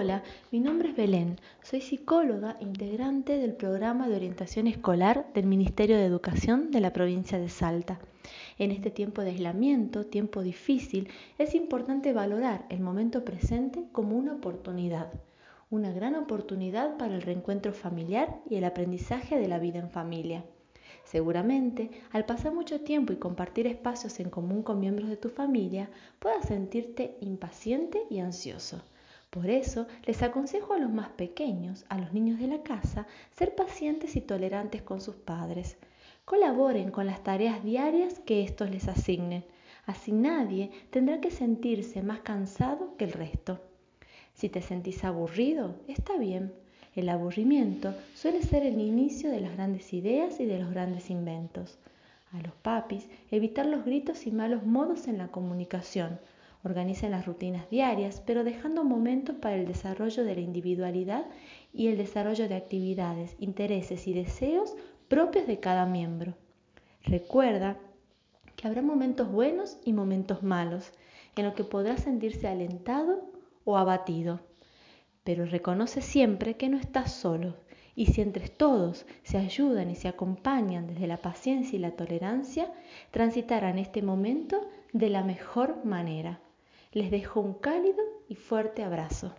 Hola, mi nombre es Belén, soy psicóloga integrante del programa de orientación escolar del Ministerio de Educación de la provincia de Salta. En este tiempo de aislamiento, tiempo difícil, es importante valorar el momento presente como una oportunidad, una gran oportunidad para el reencuentro familiar y el aprendizaje de la vida en familia. Seguramente, al pasar mucho tiempo y compartir espacios en común con miembros de tu familia, puedas sentirte impaciente y ansioso. Por eso les aconsejo a los más pequeños, a los niños de la casa, ser pacientes y tolerantes con sus padres. Colaboren con las tareas diarias que estos les asignen. Así nadie tendrá que sentirse más cansado que el resto. Si te sentís aburrido, está bien. El aburrimiento suele ser el inicio de las grandes ideas y de los grandes inventos. A los papis, evitar los gritos y malos modos en la comunicación Organicen las rutinas diarias, pero dejando momentos para el desarrollo de la individualidad y el desarrollo de actividades, intereses y deseos propios de cada miembro. Recuerda que habrá momentos buenos y momentos malos, en los que podrás sentirse alentado o abatido. Pero reconoce siempre que no estás solo, y si entre todos se ayudan y se acompañan desde la paciencia y la tolerancia, transitarán este momento de la mejor manera. Les dejo un cálido y fuerte abrazo.